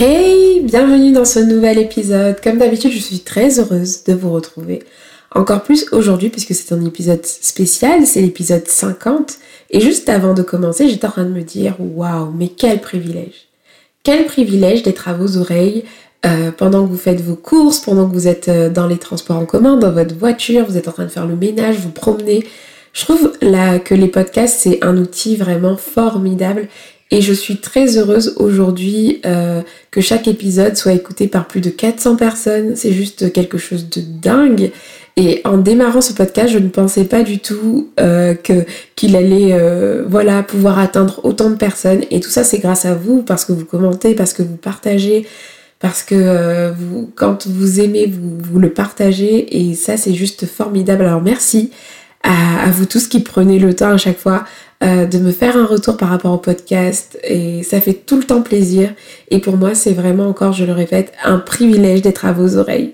Hey, bienvenue dans ce nouvel épisode. Comme d'habitude, je suis très heureuse de vous retrouver. Encore plus aujourd'hui puisque c'est un épisode spécial, c'est l'épisode 50. Et juste avant de commencer, j'étais en train de me dire, waouh, mais quel privilège. Quel privilège d'être à vos oreilles euh, pendant que vous faites vos courses, pendant que vous êtes euh, dans les transports en commun, dans votre voiture, vous êtes en train de faire le ménage, vous promenez. Je trouve là que les podcasts, c'est un outil vraiment formidable et je suis très heureuse aujourd'hui euh, que chaque épisode soit écouté par plus de 400 personnes. C'est juste quelque chose de dingue. Et en démarrant ce podcast, je ne pensais pas du tout euh, que qu'il allait euh, voilà pouvoir atteindre autant de personnes. Et tout ça, c'est grâce à vous parce que vous commentez, parce que vous partagez, parce que vous, quand vous aimez, vous, vous le partagez. Et ça, c'est juste formidable. Alors merci à, à, vous tous qui prenez le temps à chaque fois euh, de me faire un retour par rapport au podcast et ça fait tout le temps plaisir et pour moi c'est vraiment encore, je le répète, un privilège d'être à vos oreilles.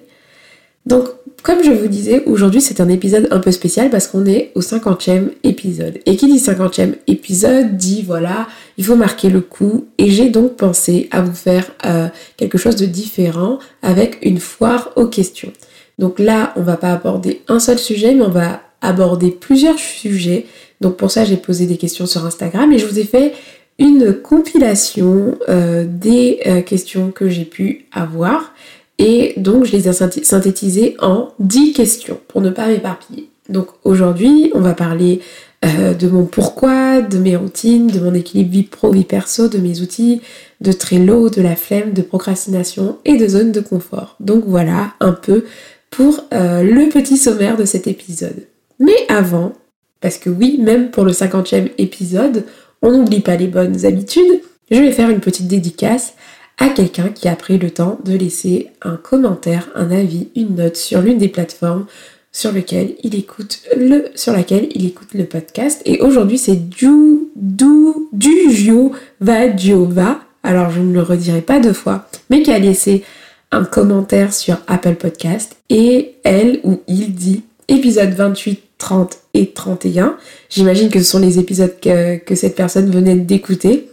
Donc comme je vous disais, aujourd'hui c'est un épisode un peu spécial parce qu'on est au 50e épisode. Et qui dit 50e épisode dit voilà, il faut marquer le coup et j'ai donc pensé à vous faire euh, quelque chose de différent avec une foire aux questions. Donc là, on va pas aborder un seul sujet, mais on va aborder plusieurs sujets donc pour ça, j'ai posé des questions sur Instagram et je vous ai fait une compilation euh, des euh, questions que j'ai pu avoir. Et donc, je les ai synthétisées en 10 questions pour ne pas m'éparpiller. Donc aujourd'hui, on va parler euh, de mon pourquoi, de mes routines, de mon équilibre vie pro, vie perso, de mes outils, de Trello, de la flemme, de procrastination et de zone de confort. Donc voilà un peu pour le petit sommaire de cet épisode. Mais avant, parce que oui, même pour le 50e épisode, on n'oublie pas les bonnes habitudes. Je vais faire une petite dédicace à quelqu'un qui a pris le temps de laisser un commentaire, un avis, une note sur l'une des plateformes sur lequel il écoute le sur laquelle il écoute le podcast. Et aujourd'hui c'est du du du Vadiova alors je ne le redirai pas deux fois mais qui a laissé un commentaire sur Apple Podcast. Et elle ou il dit épisode 28 30 et 31. J'imagine que ce sont les épisodes que, cette personne venait d'écouter.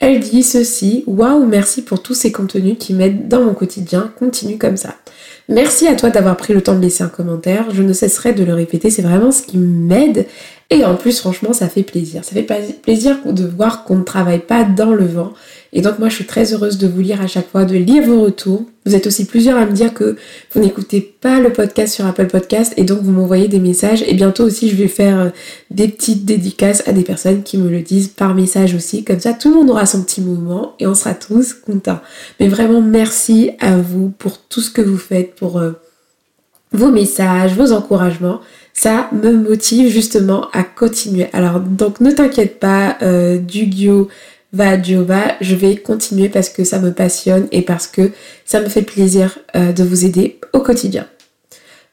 Elle dit ceci, waouh, merci pour tous ces contenus qui m'aident dans mon quotidien, continue comme ça. Merci à toi d'avoir pris le temps de laisser un commentaire, je ne cesserai de le répéter, c'est vraiment ce qui m'aide et en plus franchement ça fait plaisir. Ça fait plaisir de voir qu'on ne travaille pas dans le vent et donc moi je suis très heureuse de vous lire à chaque fois, de lire vos retours. Vous êtes aussi plusieurs à me dire que vous n'écoutez pas le podcast sur Apple Podcast et donc vous m'envoyez des messages. Et bientôt aussi je vais faire euh, des petites dédicaces à des personnes qui me le disent par message aussi. Comme ça tout le monde aura son petit moment et on sera tous contents. Mais vraiment merci à vous pour tout ce que vous faites, pour euh, vos messages, vos encouragements ça me motive justement à continuer. Alors donc ne t'inquiète pas, euh, du va Jova, je vais continuer parce que ça me passionne et parce que ça me fait plaisir euh, de vous aider au quotidien.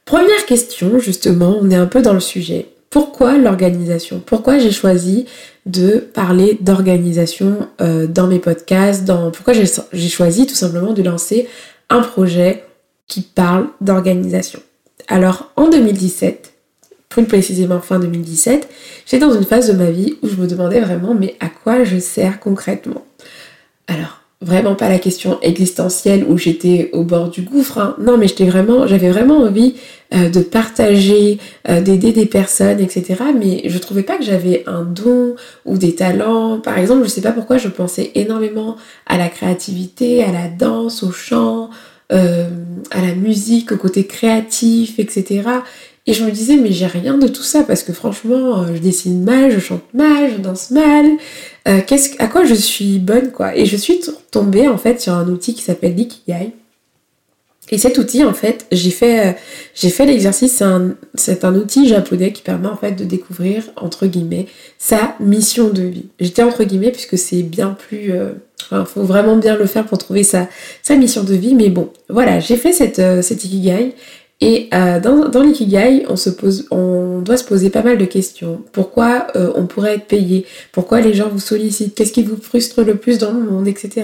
Première question, justement, on est un peu dans le sujet. Pourquoi l'organisation? Pourquoi j'ai choisi de parler d'organisation euh, dans mes podcasts. Pourquoi j'ai choisi tout simplement de lancer un projet qui parle d'organisation? Alors en 2017, plus précisément fin 2017, j'étais dans une phase de ma vie où je me demandais vraiment mais à quoi je sers concrètement? Alors, vraiment pas la question existentielle où j'étais au bord du gouffre, hein. non mais j'étais vraiment, j'avais vraiment envie euh, de partager, euh, d'aider des personnes, etc. Mais je trouvais pas que j'avais un don ou des talents. Par exemple, je sais pas pourquoi je pensais énormément à la créativité, à la danse, au chant, euh, à la musique, au côté créatif, etc. Et je me disais, mais j'ai rien de tout ça parce que franchement, euh, je dessine mal, je chante mal, je danse mal. Euh, qu'est-ce, à quoi je suis bonne, quoi? Et je suis tombée en fait sur un outil qui s'appelle l'Ikigai. Et cet outil, en fait, j'ai fait, euh, l'exercice, c'est un, outil japonais qui permet en fait de découvrir, entre guillemets, sa mission de vie. J'étais entre guillemets puisque c'est bien plus... Il euh, faut vraiment bien le faire pour trouver sa, mission de vie. Mais bon, voilà, j'ai fait cette, cette ikigai et euh, dans, dans l'ikigai, on, se doit se poser pas mal de questions. Pourquoi euh, on pourrait être payé? Pourquoi les gens vous sollicitent? Qu'est-ce qui vous frustre le plus dans le monde? Etc.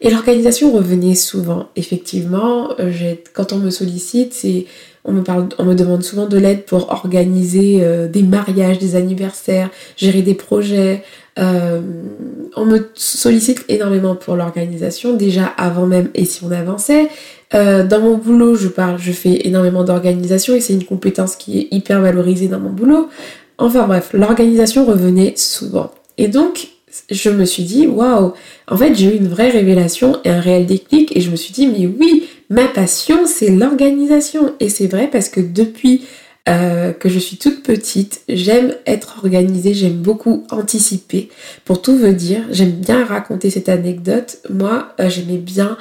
Et l'organisation revenait souvent. Effectivement, euh, quand on me sollicite, c'est on me, parle, on me demande souvent de l'aide pour organiser des mariages, des anniversaires, gérer des projets. on me sollicite énormément pour l'organisation, déjà avant même et si on avançait. Euh, dans mon boulot, je parle, je fais énormément d'organisation et c'est une compétence qui est hyper valorisée dans mon boulot. Enfin bref, l'organisation revenait souvent. Et donc, je me suis dit, waouh, en fait, j'ai eu une vraie révélation et un réel déclic et je me suis dit, mais oui, ma passion, c'est l'organisation. Et c'est vrai parce que depuis euh, que je suis toute petite, j'aime être organisée, j'aime beaucoup anticiper. Pour tout vous dire, j'aime bien raconter cette anecdote. Moi, euh, j'aimais bien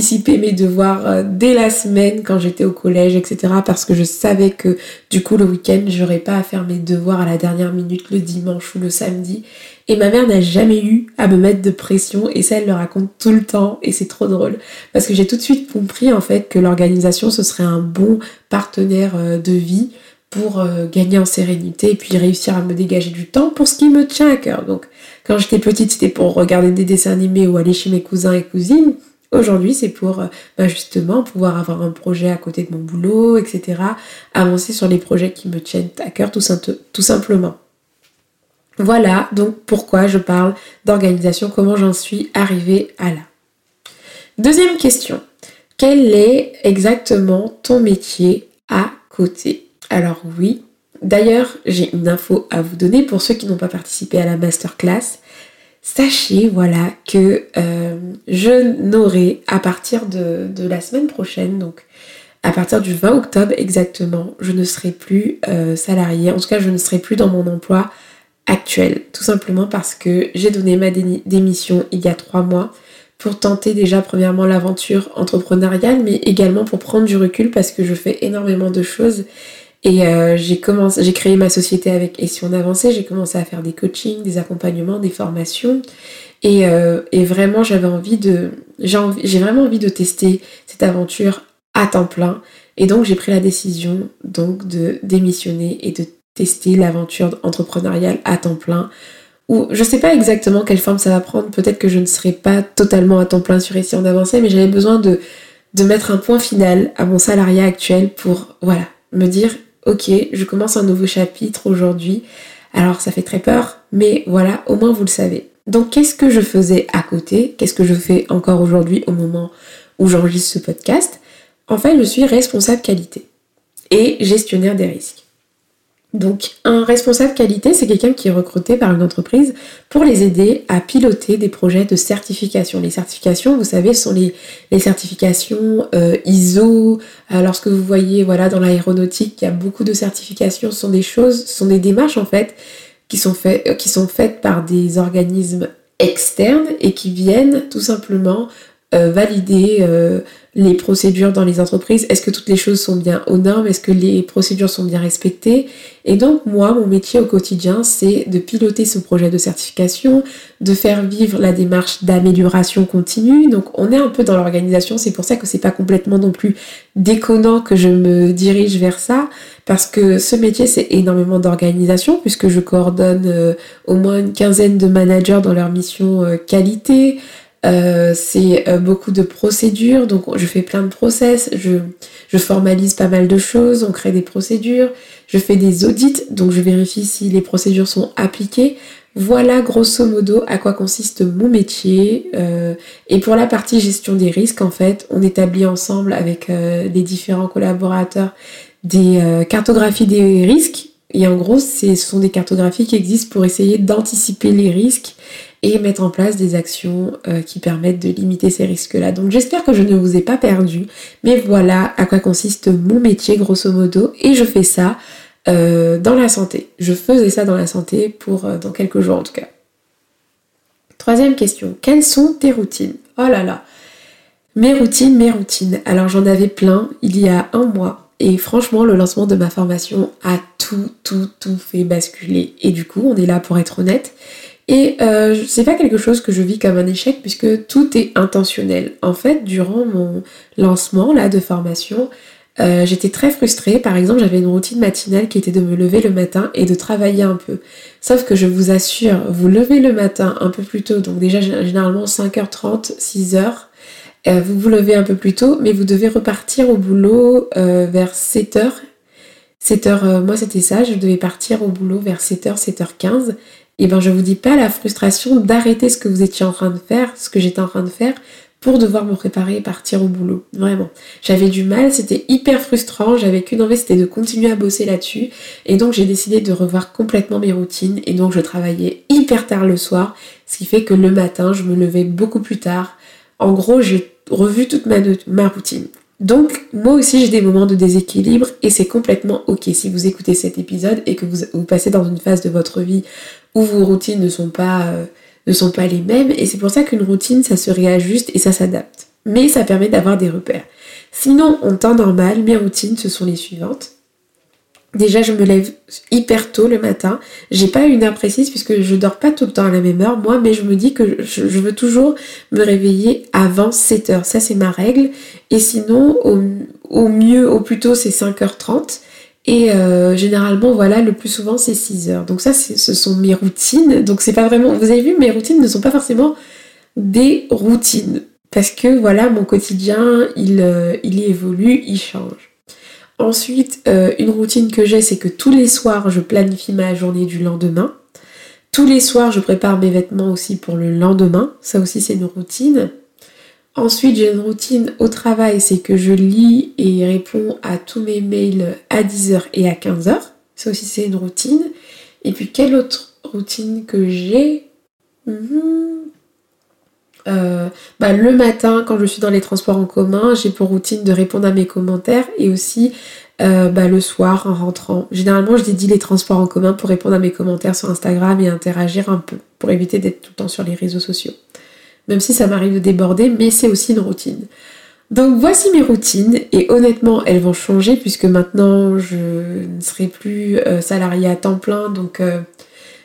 anticiper mes devoirs euh, dès la semaine quand j'étais au collège, etc. Parce que je savais que du coup le week-end, j'aurais pas à faire mes devoirs à la dernière minute le dimanche ou le samedi. Et ma mère n'a jamais eu à me mettre de pression et ça elle le raconte tout le temps et c'est trop drôle parce que j'ai tout de suite compris en fait que l'organisation ce serait un bon partenaire euh, de vie pour gagner en sérénité et puis réussir à me dégager du temps pour ce qui me tient à cœur. Donc quand j'étais petite, c'était pour regarder des dessins animés ou aller chez mes cousins et cousines. Aujourd'hui, c'est pour euh, bah, justement pouvoir avoir un projet à côté de mon boulot, etc. Avancer sur les projets qui me tiennent à cœur tout, tout simplement. Voilà donc pourquoi je parle d'organisation, comment j'en suis arrivée à là. Deuxième question. Quel est exactement ton métier à côté? Alors oui, D'ailleurs, j'ai une info à vous donner pour ceux qui n'ont pas participé à la masterclass. Sachez, voilà, que euh, je n'aurai à partir de, la semaine prochaine, donc à partir du 20 octobre exactement, je ne serai plus euh, salariée. En tout cas, je ne serai plus dans mon emploi actuel. Tout simplement parce que j'ai donné ma démission il y a trois mois pour tenter déjà premièrement l'aventure entrepreneuriale, mais également pour prendre du recul parce que je fais énormément de choses et euh, j'ai commencé, j'ai créé ma société avec Et si on avançait, j'ai commencé à faire des coachings, des accompagnements, des formations. Et, euh, et vraiment, j'avais envie de, j'ai vraiment envie de tester cette aventure à temps plein. Et donc, j'ai pris la décision donc de démissionner et de tester l'aventure entrepreneuriale à temps plein. Ou je sais pas exactement quelle forme ça va prendre. Peut-être que je ne serai pas totalement à temps plein sur Et si on avançait, mais j'avais besoin de de mettre un point final à mon salariat actuel pour voilà me dire ok, je commence un nouveau chapitre aujourd'hui. Alors ça fait très peur, mais voilà, au moins vous le savez. Donc qu'est-ce que je faisais à côté? Qu'est-ce que je fais encore aujourd'hui au moment où j'enregistre ce podcast? En fait, je suis responsable qualité et gestionnaire des risques. Donc un responsable qualité, c'est quelqu'un qui est recruté par une entreprise pour les aider à piloter des projets de certification. Les certifications, vous savez, sont les, certifications euh, ISO. Euh, lorsque vous voyez voilà, dans l'aéronautique, il y a beaucoup de certifications, ce sont des choses, ce sont des démarches en fait qui sont, sont faites par des organismes externes et qui viennent tout simplement euh, valider euh, les procédures dans les entreprises. Est-ce que toutes les choses sont bien aux normes Est-ce que les procédures sont bien respectées? Et donc moi, mon métier au quotidien, c'est de piloter ce projet de certification, de faire vivre la démarche d'amélioration continue. Donc on est un peu dans l'organisation. C'est pour ça que c'est pas complètement non plus déconnant que je me dirige vers ça. Parce que ce métier, c'est énormément d'organisation, puisque je coordonne euh, au moins une quinzaine de managers dans leur mission qualité. Euh, c'est euh, beaucoup de procédures, donc je fais plein de process, je, je, formalise pas mal de choses, on crée des procédures, je fais des audits, donc je vérifie si les procédures sont appliquées. Voilà grosso modo à quoi consiste mon métier. Euh, et pour la partie gestion des risques, en fait, on établit ensemble avec les différents collaborateurs des cartographies des risques. Et en gros, ce sont des cartographies qui existent pour essayer d'anticiper les risques et mettre en place des actions euh, qui permettent de limiter ces risques-là. Donc j'espère que je ne vous ai pas perdu, mais voilà à quoi consiste mon métier grosso modo, et je fais ça euh, dans la santé. Je faisais ça dans la santé pour euh, dans quelques jours en tout cas. Troisième question, quelles sont tes routines? Oh là là Mes routines, mes routines. Alors j'en avais plein il y a un mois. Et franchement, le lancement de ma formation a tout, tout, tout fait basculer. Et du coup, on est là pour être honnête. Et euh, c'est pas quelque chose que je vis comme un échec puisque tout est intentionnel. En fait, durant mon lancement là de formation, euh, j'étais très frustrée. Par exemple, j'avais une routine matinale qui était de me lever le matin et de travailler un peu. Sauf que je vous assure, vous levez le matin un peu plus tôt, donc déjà généralement 5h30, 6h. Euh, vous vous levez un peu plus tôt, mais vous devez repartir au boulot euh, vers 7h. 7h, moi c'était ça, je devais partir au boulot vers 7h, 7h15 et eh ben je vous dis pas la frustration d'arrêter ce que vous étiez en train de faire, ce que j'étais en train de faire, pour devoir me préparer et partir au boulot. Vraiment. J'avais du mal, c'était hyper frustrant, j'avais qu'une envie, c'était de continuer à bosser là-dessus. Et donc j'ai décidé de revoir complètement mes routines. Et donc je travaillais hyper tard le soir, ce qui fait que le matin, je me levais beaucoup plus tard. En gros, j'ai revu toute ma, routine. Donc, moi aussi, j'ai des moments de déséquilibre et c'est complètement ok si vous écoutez cet épisode et que vous, passez dans une phase de votre vie où vos routines ne sont pas, euh, ne sont pas les mêmes. Et c'est pour ça qu'une routine, ça se réajuste et ça s'adapte. Mais ça permet d'avoir des repères. Sinon, en temps normal, mes routines, ce sont les suivantes. Déjà, je me lève hyper tôt le matin. J'ai pas une heure précise puisque je dors pas tout le temps à la même heure, moi, mais je me dis que je, veux toujours me réveiller avant 7 heures. Ça, c'est ma règle. Et sinon, au, au mieux, au plus tôt, c'est 5h30. Et euh, généralement, voilà, le plus souvent, c'est 6 heures. Donc ça, ce sont mes routines. Donc c'est pas vraiment... Vous avez vu, mes routines ne sont pas forcément des routines. Parce que voilà, mon quotidien, il, euh, il évolue, il change. Ensuite, euh, une routine que j'ai, c'est que tous les soirs, je planifie ma journée du lendemain. Tous les soirs, je prépare mes vêtements aussi pour le lendemain. Ça aussi, c'est une routine. Ensuite, j'ai une routine au travail, c'est que je lis et réponds à tous mes mails à 10h et à 15h. Ça aussi, c'est une routine. Et puis, quelle autre routine que j'ai? Mhm. euh, bah, Le matin, quand je suis dans les transports en commun, j'ai pour routine de répondre à mes commentaires et aussi euh, bah, le soir en rentrant. Généralement, je dédie les transports en commun pour répondre à mes commentaires sur Instagram et interagir un peu pour éviter d'être tout le temps sur les réseaux sociaux même si ça m'arrive de déborder, mais c'est aussi une routine. Donc voici mes routines et honnêtement elles vont changer puisque maintenant je ne serai plus euh, salariée à temps plein donc euh,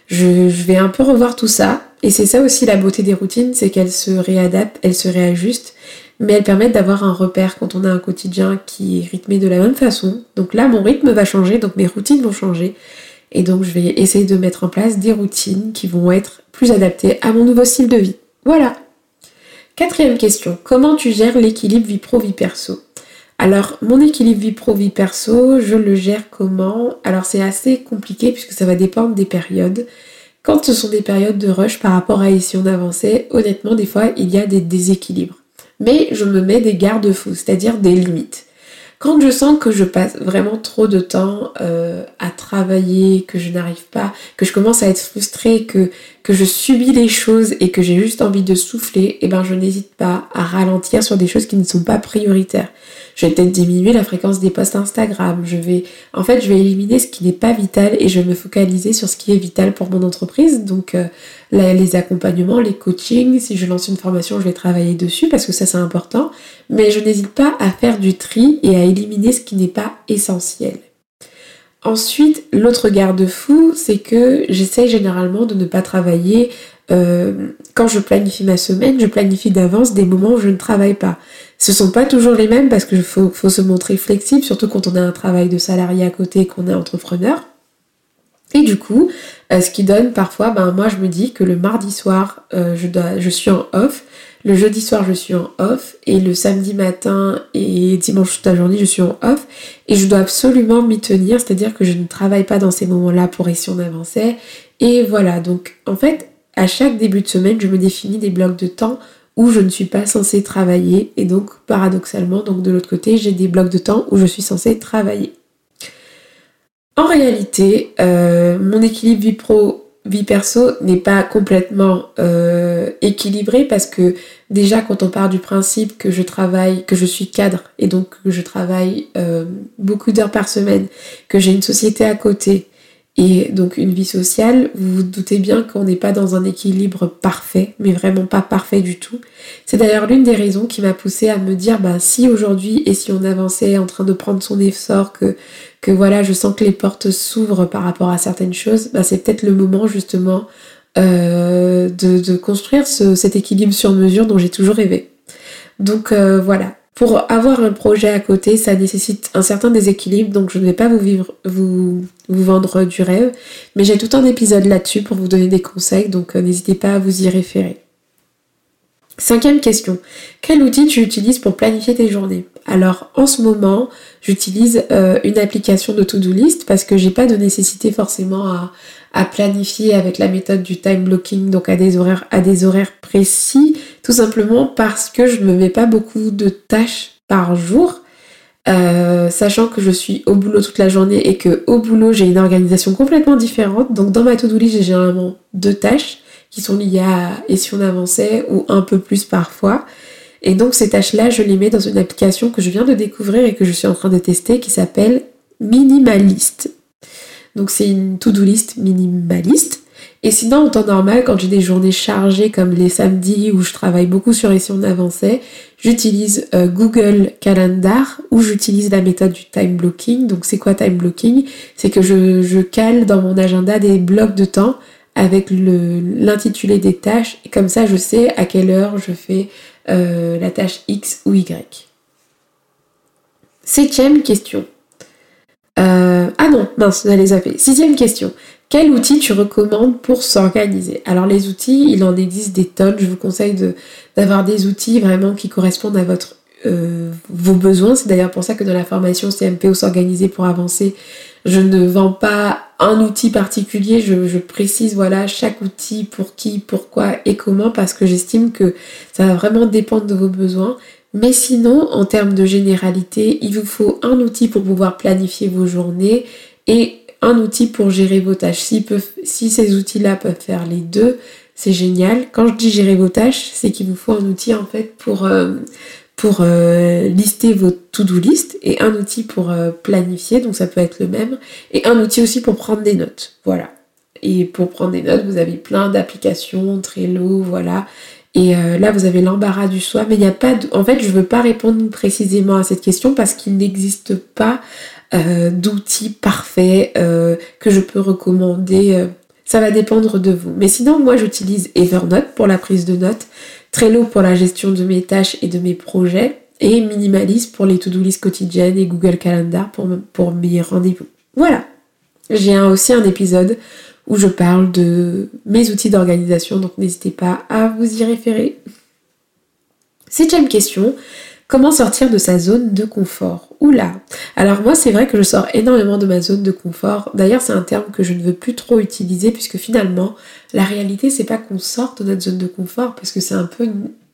je, vais un peu revoir tout ça et c'est ça aussi la beauté des routines c'est qu'elles se réadaptent, elles se réajustent mais elles permettent d'avoir un repère quand on a un quotidien qui est rythmé de la même façon. Donc là mon rythme va changer donc mes routines vont changer et donc je vais essayer de mettre en place des routines qui vont être plus adaptées à mon nouveau style de vie. Voilà Quatrième question, comment tu gères l'équilibre vie pro-vie perso? Alors, mon équilibre vie pro-vie perso, je le gère comment? Alors, c'est assez compliqué puisque ça va dépendre des périodes. Quand ce sont des périodes de rush par rapport à ici on avançait, honnêtement, des fois, il y a des déséquilibres. Mais je me mets des garde-fous, c'est-à-dire des limites. Quand je sens que je passe vraiment trop de temps euh, à travailler, que je n'arrive pas, que je commence à être frustrée, que, que je subis les choses et que j'ai juste envie de souffler, eh ben je n'hésite pas à ralentir sur des choses qui ne sont pas prioritaires. Je vais peut-être diminuer la fréquence des posts Instagram. Je vais, en fait, je vais éliminer ce qui n'est pas vital et je vais me focaliser sur ce qui est vital pour mon entreprise. Donc, euh, les accompagnements, les coachings. Si je lance une formation, je vais travailler dessus parce que ça, c'est important. Mais je n'hésite pas à faire du tri et à éliminer ce qui n'est pas essentiel. Ensuite, l'autre garde-fou, c'est que j'essaye généralement de ne pas travailler euh, quand je planifie ma semaine, je planifie d'avance des moments où je ne travaille pas. Ce sont pas toujours les mêmes parce qu'il faut, faut, se montrer flexible, surtout quand on a un travail de salarié à côté et qu'on est entrepreneur. Et du coup, euh, ce qui donne parfois, ben moi je me dis que le mardi soir, euh, je, suis en off, le jeudi soir je suis en off, et le samedi matin et dimanche toute la journée je suis en off, et je dois absolument m'y tenir, c'est-à-dire que je ne travaille pas dans ces moments-là pour essayer on avançait. Et voilà, donc en fait, à chaque début de semaine, je me définis des blocs de temps où je ne suis pas censée travailler. Et donc paradoxalement, donc de l'autre côté, j'ai des blocs de temps où je suis censée travailler. En réalité, euh, mon équilibre vie pro vie perso n'est pas complètement euh, équilibré parce que déjà quand on part du principe que je travaille, que je suis cadre et donc que je travaille euh, beaucoup d'heures par semaine, que j'ai une société à côté et donc une vie sociale, vous vous doutez bien qu'on n'est pas dans un équilibre parfait, mais vraiment pas parfait du tout. C'est d'ailleurs l'une des raisons qui m'a poussée à me dire, bah si aujourd'hui et si on avançait en train de prendre son essor, que, que voilà, je sens que les portes s'ouvrent par rapport à certaines choses, bah c'est peut-être le moment justement euh, de, construire cet équilibre sur mesure dont j'ai toujours rêvé. Donc euh, voilà, pour avoir un projet à côté, ça nécessite un certain déséquilibre, donc je ne vais pas vous, vendre du rêve, mais j'ai tout un épisode là-dessus pour vous donner des conseils, donc euh, n'hésitez pas à vous y référer. Cinquième question, quel outil tu utilises pour planifier tes journées? Alors en ce moment, j'utilise euh, une application de to-do list parce que j'ai pas de nécessité forcément à, planifier avec la méthode du time blocking, donc à des horaires, à des horaires précis, tout simplement parce que je ne me mets pas beaucoup de tâches par jour. Euh, sachant que je suis au boulot toute la journée et que au boulot j'ai une organisation complètement différente. Donc dans ma to-do list j'ai généralement deux tâches qui sont liées à et si on avançait ou un peu plus parfois. Et donc ces tâches-là, je les mets dans une application que je viens de découvrir et que je suis en train de tester qui s'appelle Minimalist. Donc c'est une to-do list minimaliste. Et sinon, en temps normal, quand j'ai des journées chargées comme les samedis où je travaille beaucoup sur et si on avançait, j'utilise euh, Google Calendar ou j'utilise la méthode du time blocking. Donc c'est quoi time blocking? C'est que je, je, cale dans mon agenda des blocs de temps avec l'intitulé des tâches et comme ça je sais à quelle heure je fais euh, la tâche X ou Y. Septième question. Euh, ah non, mince, les zapper. Sixième question. Quel outil tu recommandes pour s'organiser? Alors les outils, il en existe des tonnes. Je vous conseille d'avoir des outils vraiment qui correspondent à votre, euh, vos besoins. C'est d'ailleurs pour ça que dans la formation CMPO s'organiser pour avancer, je ne vends pas un outil particulier, je, précise voilà chaque outil pour qui, pourquoi et comment parce que j'estime que ça va vraiment dépendre de vos besoins. Mais sinon, en termes de généralité, il vous faut un outil pour pouvoir planifier vos journées et un outil pour gérer vos tâches. Si, si ces outils-là peuvent faire les deux, c'est génial. Quand je dis gérer vos tâches, c'est qu'il vous faut un outil en fait pour, euh, pour euh, lister vos to-do list et un outil pour euh, planifier, donc ça peut être le même, et un outil aussi pour prendre des notes. Voilà. Et pour prendre des notes, vous avez plein d'applications, Trello, voilà. Et euh, là, vous avez l'embarras du choix, mais il n'y a pas de... En fait, je ne veux pas répondre précisément à cette question parce qu'il n'existe pas d'outils parfaits que je peux recommander. ça va dépendre de vous. Mais sinon, moi, j'utilise Evernote pour la prise de notes. Trello pour la gestion de mes tâches et de mes projets, et Minimalist pour les to-do list quotidiennes et Google Calendar pour, pour mes rendez-vous. Voilà. J'ai aussi un épisode où je parle de mes outils d'organisation, donc n'hésitez pas à vous y référer. Septième question, comment sortir de sa zone de confort? Oula Alors moi c'est vrai que je sors énormément de ma zone de confort. D'ailleurs c'est un terme que je ne veux plus trop utiliser puisque finalement la réalité c'est pas qu'on sorte de notre zone de confort parce que c'est un peu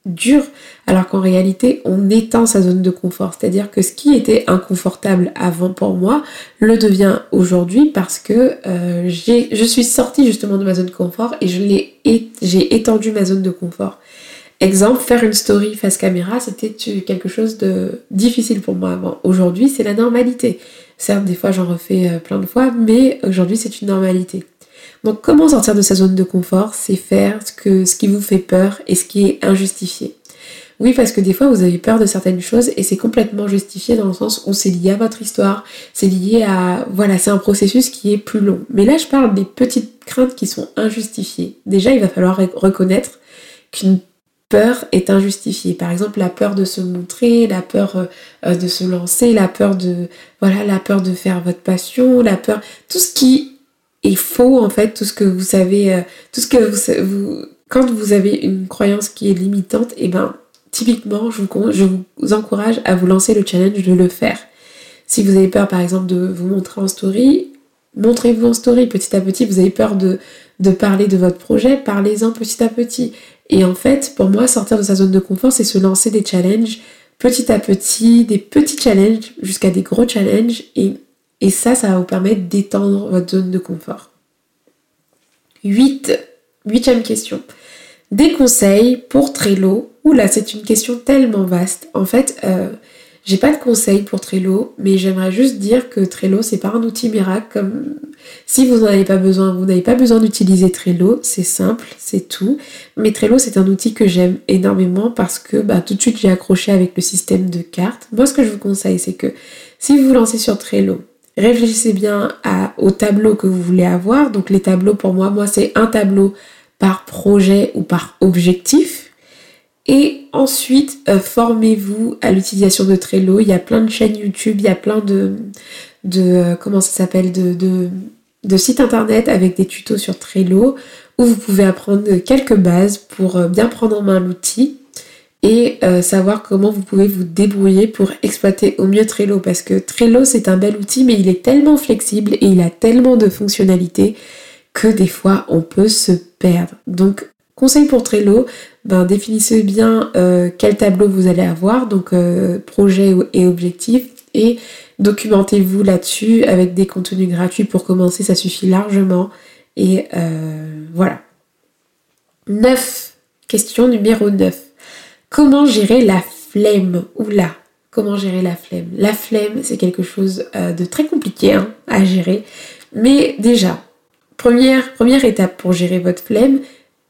dur alors qu'en réalité on étend sa zone de confort. C'est-à-dire que ce qui était inconfortable avant pour moi le devient aujourd'hui parce que euh, je suis sortie justement de ma zone de confort et j'ai étendu ma zone de confort. Exemple, faire une story face caméra, c'était quelque chose de difficile pour moi avant. Aujourd'hui, c'est la normalité. Certes, des fois, j'en refais euh, plein de fois, mais aujourd'hui, c'est une normalité. Donc, comment sortir de sa zone de confort C'est faire ce, ce qui vous fait peur et ce qui est injustifié. Oui, parce que des fois, vous avez peur de certaines choses et c'est complètement justifié dans le sens où c'est lié à votre histoire, c'est lié à... Voilà, c'est un processus qui est plus long. Mais là, je parle des petites craintes qui sont injustifiées. Déjà, il va falloir reconnaître qu'une peur est injustifiée. Par exemple, la peur de se montrer, la peur euh, euh, de se lancer, la peur de faire votre passion, la peur, tout ce qui est faux en fait, tout ce que vous savez, euh, tout ce que vous, quand vous avez une croyance qui est limitante, et eh ben typiquement, je vous, encourage à vous lancer le challenge de le faire. Si vous avez peur par exemple de vous montrer en story, montrez-vous en story petit à petit. Vous avez peur de parler de votre projet, parlez-en petit à petit. Et en fait, pour moi, sortir de sa zone de confort, c'est se lancer des challenges petit à petit, des petits challenges jusqu'à des gros challenges. Et, ça, ça va vous permettre d'étendre votre zone de confort. 8. Huitième question. Des conseils pour Trello. Oula, c'est une question tellement vaste. En fait, euh, J'ai pas de conseils pour Trello, mais j'aimerais juste dire que Trello c'est pas un outil miracle comme si vous n'en avez pas besoin, vous n'avez pas besoin d'utiliser Trello, c'est simple, c'est tout. Mais Trello c'est un outil que j'aime énormément parce que bah, tout de suite j'ai accroché avec le système de cartes. Moi ce que je vous conseille c'est que si vous vous lancez sur Trello, réfléchissez bien au tableau que vous voulez avoir. Donc les tableaux pour moi, moi c'est un tableau par projet ou par objectif. Et ensuite, euh, formez-vous à l'utilisation de Trello. Il y a plein de chaînes YouTube, il y a plein de, de euh, comment ça s'appelle, de, de, sites internet avec des tutos sur Trello où vous pouvez apprendre quelques bases pour euh, bien prendre en main l'outil et savoir comment vous pouvez vous débrouiller pour exploiter au mieux Trello parce que Trello c'est un bel outil mais il est tellement flexible et il a tellement de fonctionnalités que des fois on peut se perdre. Donc conseil pour Trello, ben, définissez bien euh, quel tableau vous allez avoir, donc euh, projet et objectif, et documentez-vous là-dessus avec des contenus gratuits pour commencer, ça suffit largement. Et euh, voilà. 9. Question numéro 9. Comment gérer la flemme? Oula, comment gérer la flemme? La flemme, c'est quelque chose de très compliqué hein, à gérer. Mais déjà, première, première étape pour gérer votre flemme,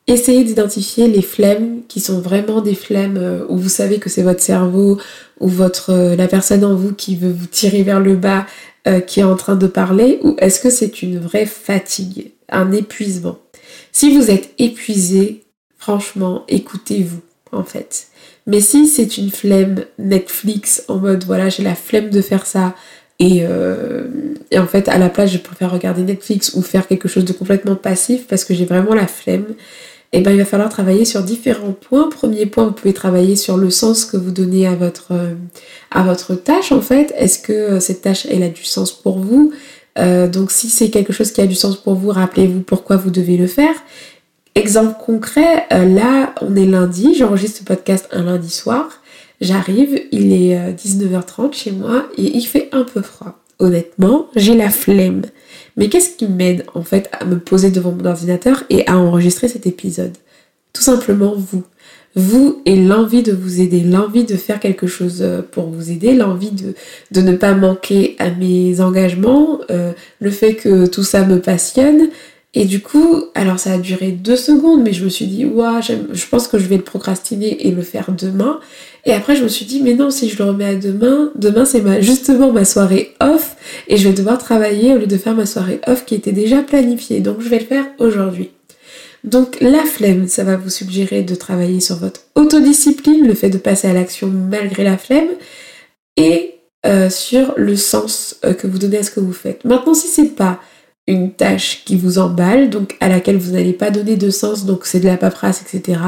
essayez d'identifier les flemmes qui sont vraiment des flemmes euh, où vous savez que c'est votre cerveau ou votre euh, la personne en vous qui veut vous tirer vers le bas euh, qui est en train de parler ou est-ce que c'est une vraie fatigue, un épuisement? Si vous êtes épuisé, franchement, écoutez-vous en fait. Mais si c'est une flemme Netflix en mode voilà j'ai la flemme de faire ça et, et, en fait à la place je préfère regarder Netflix ou faire quelque chose de complètement passif parce que j'ai vraiment la flemme eh ben, il va falloir travailler sur différents points. Premier point, vous pouvez travailler sur le sens que vous donnez à votre, euh, à votre tâche en fait. Est-ce que euh, cette tâche, elle a du sens pour vous? Euh, Donc si c'est quelque chose qui a du sens pour vous, rappelez-vous pourquoi vous devez le faire. Exemple concret, là on est lundi, j'enregistre ce podcast un lundi soir. J'arrive, il est 19h30 chez moi et il fait un peu froid. Honnêtement, j'ai la flemme. Mais qu'est-ce qui m'aide en fait à me poser devant mon ordinateur et à enregistrer cet épisode? Tout simplement vous. Vous et l'envie de vous aider, l'envie de faire quelque chose euh, pour vous aider, l'envie de, ne pas manquer à mes engagements, euh, le fait que tout ça me passionne, et du coup, alors ça a duré deux secondes, mais je me suis dit, ouais, je pense que je vais le procrastiner et le faire demain. Et après, je me suis dit, mais non, si je le remets à demain, demain c'est ma, justement ma soirée off et je vais devoir travailler au lieu de faire ma soirée off qui était déjà planifiée. Donc je vais le faire aujourd'hui. Donc la flemme, ça va vous suggérer de travailler sur votre autodiscipline, le fait de passer à l'action malgré la flemme, et euh, sur le sens euh, que vous donnez à ce que vous faites. Maintenant, si c'est pas une tâche qui vous emballe, donc à laquelle vous n'allez pas donner de sens, donc c'est de la paperasse, etc.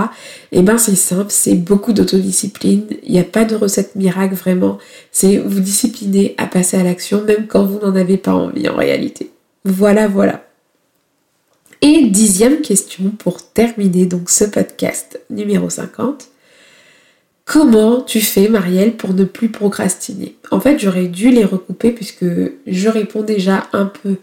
Et eh ben c'est simple, c'est beaucoup d'autodiscipline, il n'y a pas de recette miracle vraiment, c'est vous discipliner à passer à l'action même quand vous n'en avez pas envie en réalité. Voilà, voilà. Et dixième question pour terminer donc ce podcast numéro 50. Comment tu fais, Marielle, pour ne plus procrastiner? En fait, j'aurais dû les recouper puisque je réponds déjà un peu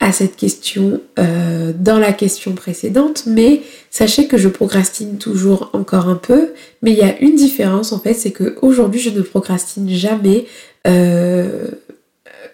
à cette question euh, dans la question précédente, mais sachez que je procrastine toujours encore un peu, mais il y a une différence en fait, c'est que aujourd'hui je ne procrastine jamais, euh,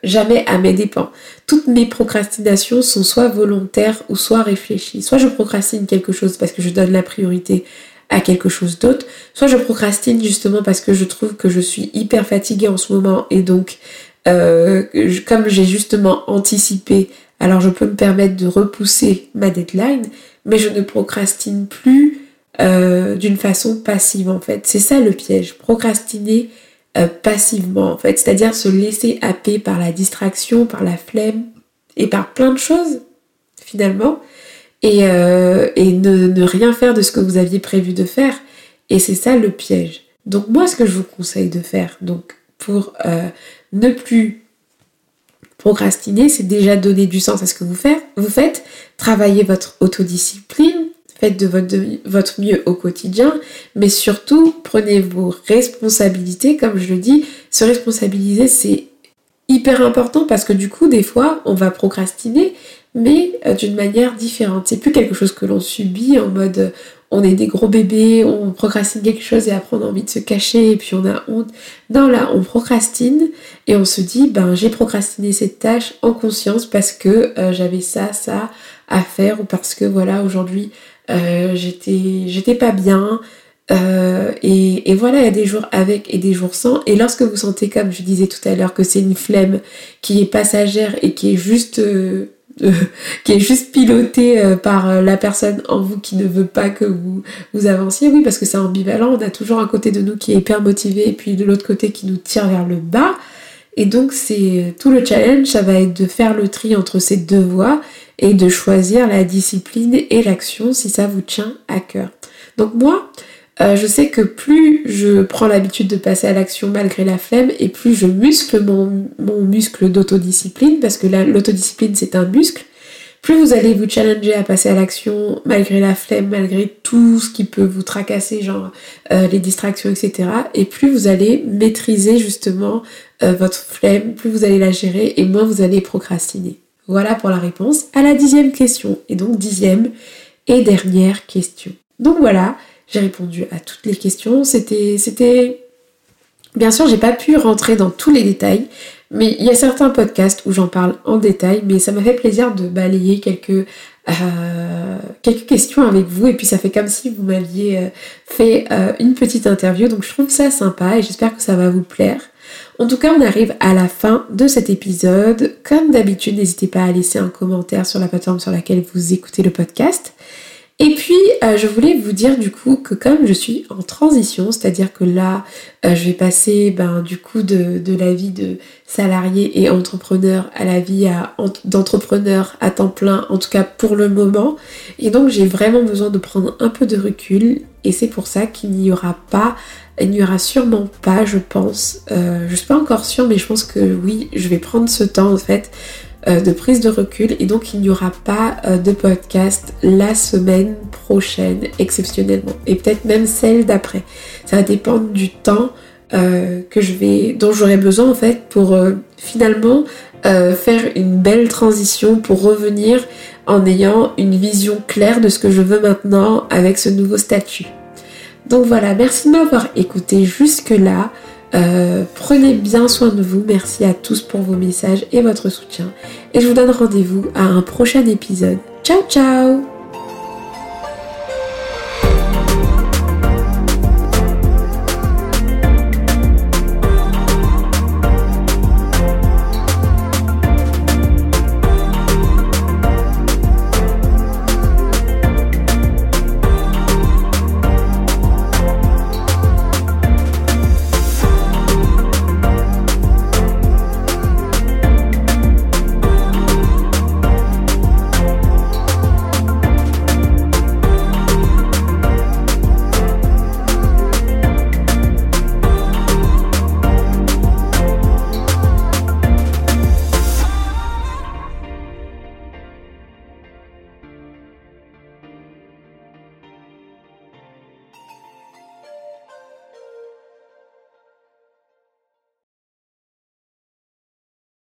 jamais à mes dépens. Toutes mes procrastinations sont soit volontaires ou soit réfléchies. Soit je procrastine quelque chose parce que je donne la priorité à quelque chose d'autre, soit je procrastine justement parce que je trouve que je suis hyper fatiguée en ce moment et donc euh, comme j'ai justement anticipé alors je peux me permettre de repousser ma deadline, mais je ne procrastine plus euh, d'une façon passive en fait. C'est ça le piège, procrastiner euh, passivement en fait, c'est-à-dire se laisser happer par la distraction, par la flemme et par plein de choses finalement, et, euh, et ne, ne, rien faire de ce que vous aviez prévu de faire. Et c'est ça le piège. Donc moi ce que je vous conseille de faire, donc pour ne plus Procrastiner, c'est déjà donner du sens à ce que vous faites. Vous faites travailler votre autodiscipline, faites de votre, votre mieux au quotidien, mais surtout prenez vos responsabilités. Comme je le dis, se responsabiliser, c'est hyper important parce que du coup, des fois, on va procrastiner, mais euh, d'une manière différente. C'est plus quelque chose que l'on subit en mode on est des gros bébés, on procrastine quelque chose et après on a envie de se cacher et puis on a honte. Non, là, on procrastine et on se dit, ben j'ai procrastiné cette tâche en conscience parce que euh, j'avais ça, ça à faire ou parce que voilà, aujourd'hui, euh, j'étais, j'étais pas bien. Euh, et, et, voilà, il y a des jours avec et des jours sans. Et lorsque vous sentez, comme je disais tout à l'heure, que c'est une flemme qui est passagère et qui est juste qui est juste piloté euh, par euh, la personne en vous qui ne veut pas que vous, vous avanciez. Oui, parce que c'est ambivalent. On a toujours un côté de nous qui est hyper motivé et puis de l'autre côté qui nous tire vers le bas. Et donc, c'est tout le challenge, ça va être de faire le tri entre ces deux voies et de choisir la discipline et l'action si ça vous tient à cœur. Donc moi, euh, je sais que plus je prends l'habitude de passer à l'action malgré la flemme et plus je muscle mon, muscle d'autodiscipline, parce que l'autodiscipline c'est un muscle, plus vous allez vous challenger à passer à l'action malgré la flemme, malgré tout ce qui peut vous tracasser, genre euh, les distractions, etc. Et plus vous allez maîtriser justement euh, votre flemme, plus vous allez la gérer et moins vous allez procrastiner. Voilà pour la réponse à la dixième question. Et donc dixième et dernière question. Donc voilà, j'ai répondu à toutes les questions. C'était, c'était, bien sûr, j'ai pas pu rentrer dans tous les détails, mais il y a certains podcasts où j'en parle en détail, mais ça m'a fait plaisir de balayer quelques euh, quelques questions avec vous et puis ça fait comme si vous m'aviez euh, fait euh, une petite interview donc je trouve ça sympa et j'espère que ça va vous plaire. En tout cas, on arrive à la fin de cet épisode. Comme d'habitude, n'hésitez pas à laisser un commentaire sur la plateforme sur laquelle vous écoutez le podcast. Et puis, euh, je voulais vous dire du coup que comme je suis en transition, c'est-à-dire que là, euh, je vais passer ben, du coup de, la vie de salarié et entrepreneur à la vie d'entrepreneur à temps plein, en tout cas pour le moment. Et donc, j'ai vraiment besoin de prendre un peu de recul. Et c'est pour ça qu'il n'y aura pas, il n'y aura sûrement pas, je pense, euh, je suis pas encore sûre, mais je pense que oui, je vais prendre ce temps en fait de prise de recul et donc il n'y aura pas euh, de podcast la semaine prochaine exceptionnellement et peut-être même celle d'après. Ça va dépendre du temps euh, que je vais, dont j'aurai besoin en fait pour finalement faire une belle transition pour revenir en ayant une vision claire de ce que je veux maintenant avec ce nouveau statut. Donc voilà, merci de m'avoir écouté jusque là. Euh, prenez bien soin de vous. Merci à tous pour vos messages et votre soutien. Et je vous donne rendez-vous à un prochain épisode. Ciao ciao